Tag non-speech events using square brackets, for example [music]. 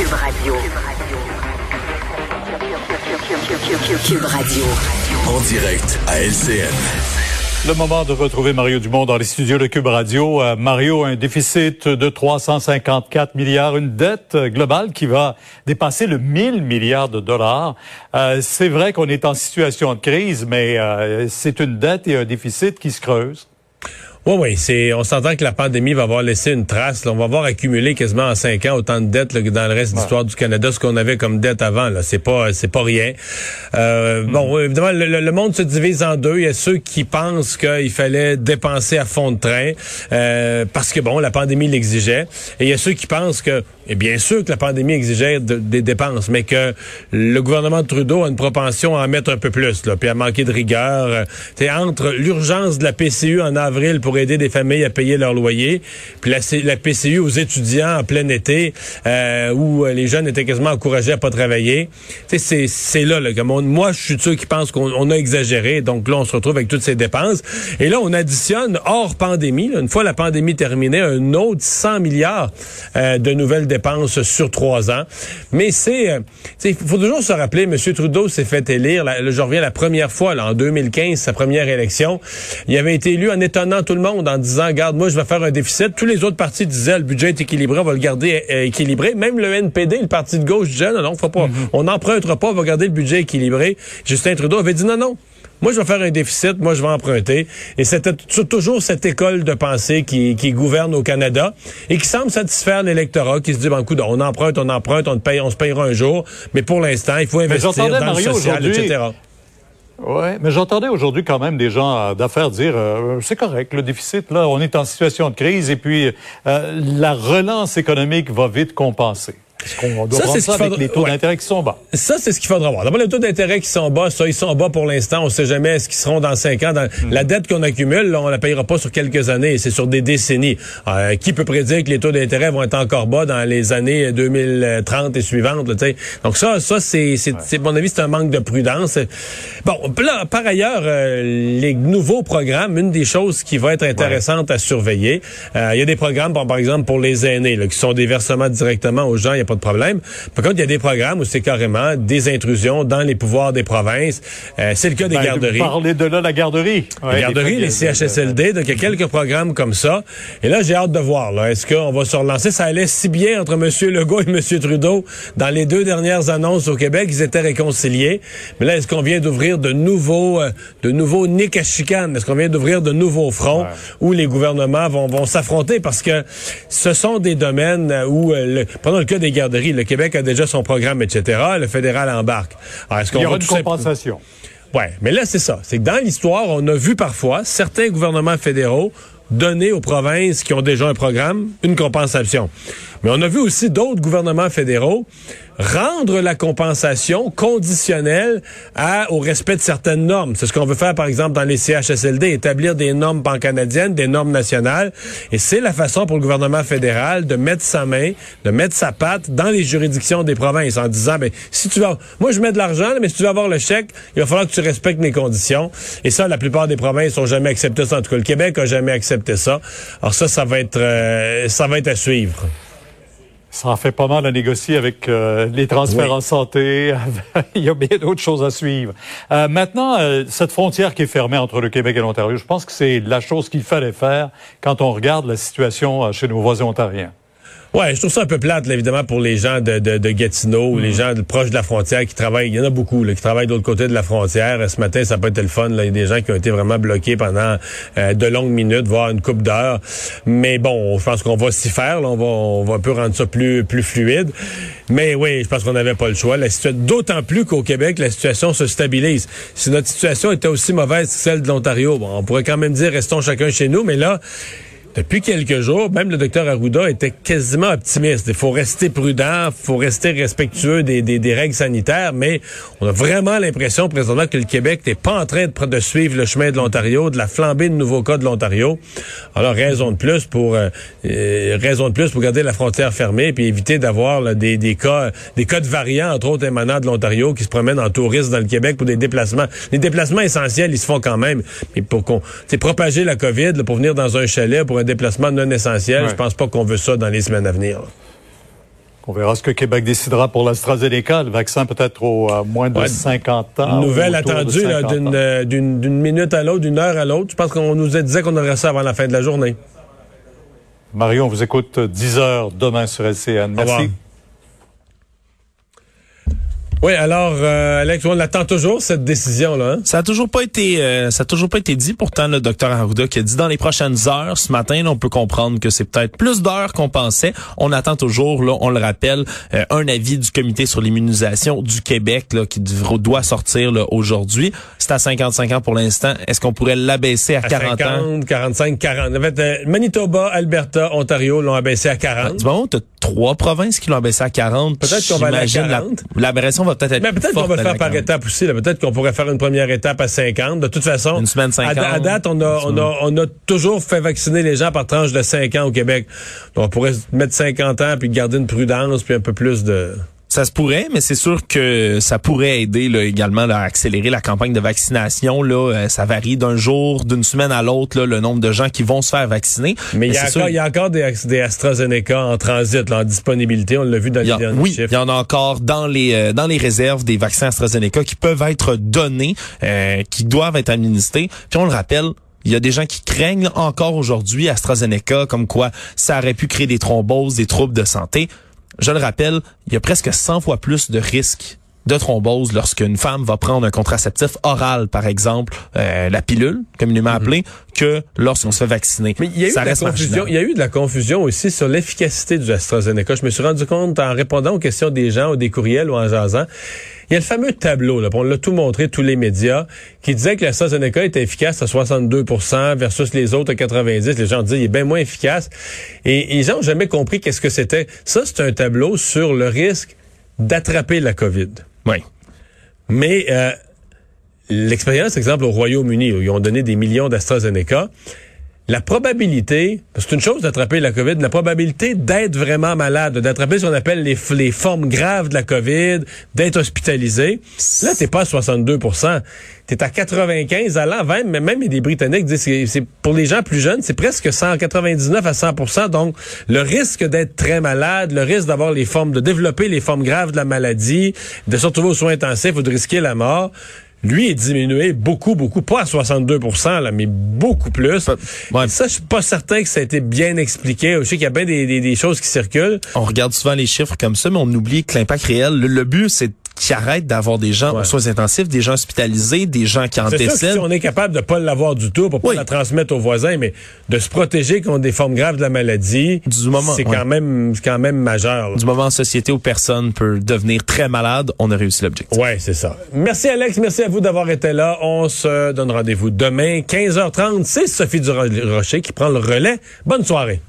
Cube Radio. Cube Radio. En direct à LCN. Le moment de retrouver Mario Dumont dans les studios de Cube Radio. Euh, Mario, un déficit de 354 milliards, une dette globale qui va dépasser le 1000 milliards de dollars. Euh, c'est vrai qu'on est en situation de crise, mais euh, c'est une dette et un déficit qui se creusent. Oui, oui, c'est. On s'entend que la pandémie va avoir laissé une trace. On va avoir accumulé quasiment en cinq ans autant de dettes que dans le reste de l'histoire du Canada, ce qu'on avait comme dette avant. Là, c'est pas, c'est pas rien. Euh. Bon, évidemment, le, monde se divise en deux. Il y a ceux qui pensent qu'il fallait dépenser à fond de train euh, parce que bon, la pandémie l'exigeait, et il y a ceux qui pensent que et bien sûr que la pandémie exigeait des dépenses, mais que le gouvernement de Trudeau a une propension à en mettre un peu plus, là, puis à manquer de rigueur. C'est euh, entre l'urgence de la PCU en avril pour aider des familles à payer leur loyer, puis la, PCU aux étudiants en plein été, euh, où les jeunes étaient quasiment encouragés à pas travailler. C'est, là, là comme moi, je suis de ceux qui pensent qu'on a exagéré. Donc là, on se retrouve avec toutes ces dépenses. Et là, on additionne hors pandémie, une fois la pandémie terminée, un autre 100 milliards euh, de nouvelles dépenses sur trois ans. Mais c'est, euh, il faut toujours se rappeler, M. Trudeau s'est fait élire, je reviens la première fois, là, en 2015, sa première élection. Il avait été élu en étonnant tout le monde, en disant, garde, moi, je vais faire un déficit. Tous les autres partis disaient, le budget est équilibré, on va le garder euh, équilibré. Même le NPD, le parti de gauche, disait, non, non, faut pas, mm-hmm. on n'empruntera pas, on va garder le budget équilibré. Justin Trudeau avait dit, non, non, moi, je vais faire un déficit, moi, je vais emprunter. Et c'était toujours cette école de pensée qui, qui gouverne au Canada et qui semble satisfaire l'électorat, qui se dit, ben, coup, on emprunte, on emprunte, on, paye, on se payera un jour, mais pour l'instant, il faut investir dans le social, etc. Oui, mais j'entendais aujourd'hui quand même des gens euh, d'affaires dire euh, c'est correct, le déficit, là, on est en situation de crise et puis euh, la relance économique va vite compenser ça, c'est ce avec les taux d'intérêt qui sont bas. Ça, c'est ce qu'il faudra voir. D'abord, les taux d'intérêt qui sont bas, ça, ils sont bas pour l'instant. On ne sait jamais ce qu'ils seront dans cinq ans. Hmm. La dette qu'on accumule, là, on la payera pas sur quelques années, c'est sur des décennies. Euh, qui peut prédire que les taux d'intérêt vont être encore bas dans les années 2030 et suivantes? Là, Donc ça, ça c'est, c'est, mon avis, c'est un manque de prudence. Bon, là, par ailleurs, euh, les nouveaux programmes, une des choses qui va être intéressante à surveiller, euh, il y a des programmes, par, exemple, pour les aînés, là, qui sont des versements directement aux gens pas de problème. Par contre, il y a des programmes où c'est carrément des intrusions dans les pouvoirs des provinces. Euh, c'est le cas des ben, garderies. Vous parlez de là la garderie. les garderies, les CHSLD. Donc, il y a quelques programmes comme ça. Et là, j'ai hâte de voir. Est-ce qu'on va se relancer? Ça allait si bien entre M. Legault et M. Trudeau dans les deux dernières annonces au Québec. Ils étaient réconciliés. Mais là, est-ce qu'on vient d'ouvrir de nouveaux, euh, de nouveaux nids à chicane? Est-ce qu'on vient d'ouvrir de nouveaux fronts où les gouvernements vont, vont s'affronter? Parce que ce sont des domaines où, euh, le, prenons le cas des le Québec a déjà son programme, etc. Le fédéral embarque. est-ce qu'on Il y aura une compensation. Ouais, mais là, c'est ça. C'est que dans l'histoire, on a vu parfois certains gouvernements fédéraux donner aux provinces qui ont déjà un programme une compensation. Mais on a vu aussi d'autres gouvernements fédéraux rendre la compensation conditionnelle à, au respect de certaines normes. C'est ce qu'on veut faire, par exemple, dans les CHSLD, établir des normes pan-canadiennes, des normes nationales. Et c'est la façon pour le gouvernement fédéral de mettre sa main, de mettre sa patte dans les juridictions des provinces en disant, ben, si tu vas, moi, je mets de l'argent, mais si tu veux avoir le chèque, il va falloir que tu respectes mes conditions. Et ça, la plupart des provinces ont jamais accepté ça. En tout cas, le Québec a jamais accepté ça. Alors ça, ça va être, euh, ça va être à suivre. Ça en fait pas mal à négocier avec euh, les transferts en santé. [laughs] Il y a bien d'autres choses à suivre. Euh, maintenant, euh, cette frontière qui est fermée entre le Québec et l'Ontario, je pense que c'est la chose qu'il fallait faire quand on regarde la situation chez nos voisins ontariens. Ouais, je trouve ça un peu plate, évidemment, pour les gens de, de, de Gatineau, ou les mm. gens proches de la frontière qui travaillent. Il y en a beaucoup là, qui travaillent de l'autre côté de la frontière. Ce matin, ça peut être le fun. Là. Il y a des gens qui ont été vraiment bloqués pendant euh, de longues minutes, voire une coupe d'heures. Mais bon, je pense qu'on va s'y faire. Là. On va, on va un peu rendre ça plus, plus fluide. Mais oui, je pense qu'on n'avait pas le choix. La d'autant plus qu'au Québec, la situation se stabilise. Si notre situation était aussi mauvaise que celle de l'Ontario, bon, on pourrait quand même dire restons chacun chez nous. Mais là, depuis quelques jours, même le docteur Arruda était quasiment optimiste. Il faut rester prudent, il faut rester respectueux des, des, des, règles sanitaires, mais on a vraiment l'impression présentement que le Québec n'est pas en train de, de, suivre le chemin de l'Ontario, de la flambée de nouveaux cas de l'Ontario. Alors raison de plus pour euh, euh, raison de plus pour garder la frontière fermée puis éviter d'avoir des, des cas des cas de variants entre autres émanant de l'Ontario qui se promènent en tourisme dans le Québec pour des déplacements. Les déplacements essentiels, ils se font quand même, mais pour qu'on propager la Covid, pour venir dans un chalet pour un déplacement non essentiel. Je pense pas qu'on veut ça dans les semaines à venir. On verra ce que Québec décidera pour l'AstraZeneca, le vaccin peut-être au euh, moins de 50 ans. Nouvelle attendue euh, d'une minute à l'autre, d'une heure à l'autre. Je pense qu'on nous disait qu'on aurait ça avant la fin de la journée. Mario, on vous écoute 10 heures demain sur LCN. Merci. Oui, alors euh, Alex, on attend toujours cette décision là. Hein? Ça a toujours pas été euh, ça a toujours pas été dit pourtant le docteur Arruda qui a dit dans les prochaines heures ce matin, on peut comprendre que c'est peut-être plus d'heures qu'on pensait. On attend toujours là, on le rappelle, euh, un avis du comité sur l'immunisation du Québec là qui doit sortir aujourd'hui. À 55 ans pour l'instant. Est-ce qu'on pourrait l'abaisser à, 40 50, ans? 45 40. En fait, Manitoba, Alberta, Ontario l'ont abaissé à 40. Ah, bon, t'as trois provinces qui l'ont abaissé à 40. Peut-être qu'on va aller à 40. L'aberration peut-être Mais peut-être qu'on va le faire par étapes aussi. Peut-être qu'on pourrait faire une première étape à 50. De toute façon, une semaine 50. À, date, on a, on, a, on a toujours fait vacciner les gens par tranche de 5 ans au Québec. Donc, on pourrait mettre 50 ans puis garder une prudence puis un peu plus de... Ça se pourrait, mais c'est sûr que ça pourrait aider là, également à accélérer la campagne de vaccination. Là, euh, ça varie d'un jour, d'une semaine à l'autre, le nombre de gens qui vont se faire vacciner. Mais, il, y a encore, il y a encore des, des AstraZeneca en transit, là, en disponibilité. On l'a vu dans les derniers oui, chiffres. il y en a encore dans les euh, dans les réserves des vaccins AstraZeneca qui peuvent être donnés, euh, qui doivent être administrés. Puis on le rappelle, il y a des gens qui craignent encore aujourd'hui AstraZeneca, comme quoi ça aurait pu créer des thromboses, des troubles de santé. Je le rappelle, il y a presque 100 fois plus de risques de thrombose lorsqu'une femme va prendre un contraceptif oral, par exemple, euh, la pilule, communément mhm. appelée, que lorsqu'on se fait vacciner. Mais il y a eu de la confusion. Il y a eu de la confusion aussi sur l'efficacité du AstraZeneca. Je me suis rendu compte en répondant aux questions des gens ou des courriels ou en jasant. Il y a le fameux tableau, là, on l'a tout montré, tous les médias, qui disait que l'AstraZeneca était efficace à 62% versus les autres à 90. Les gens disaient il est bien moins efficace. Et, les gens n'ont jamais compris qu'est-ce que c'était. Ça, c'est un tableau sur le risque d'attraper la COVID. Oui. Mais euh, l'expérience, exemple, au Royaume-Uni, où ils ont donné des millions d'AstraZeneca, la probabilité, c'est une chose d'attraper la COVID, la probabilité d'être vraiment malade, d'attraper ce qu'on appelle les, les, formes graves de la COVID, d'être hospitalisé, là, t'es pas à 62% T'es à 95 à l'an, mais même des Britanniques disent que c'est pour les gens plus jeunes, c'est presque 199 à 100% Donc, le risque d'être très malade, le risque d'avoir les formes, de développer les formes graves de la maladie, de se retrouver aux soins intensifs ou de risquer la mort, lui est diminué beaucoup, beaucoup, pas à 62 là, mais beaucoup plus. Ouais. Ça, je suis pas certain que ça a été bien expliqué. Je sais qu'il y a bien des, des, choses qui circulent. On regarde souvent les chiffres comme ça, mais on oublie que l'impact réel, le but, c'est qui arrête d'avoir des gens aux soins intensifs, des gens hospitalisés, des gens qui en décèdent. si on est capable de pas l'avoir du tout pour pas la transmettre aux voisins, mais de se protéger contre des formes graves de la maladie, c'est quand même quand même majeur. Du moment en société où personne peut devenir très malade, on a réussi l'objectif. Ouais, c'est ça. Merci Alex, merci à vous d'avoir été là. On se donne rendez-vous demain 15h30. C'est Sophie Durocher qui prend le relais. Bonne soirée.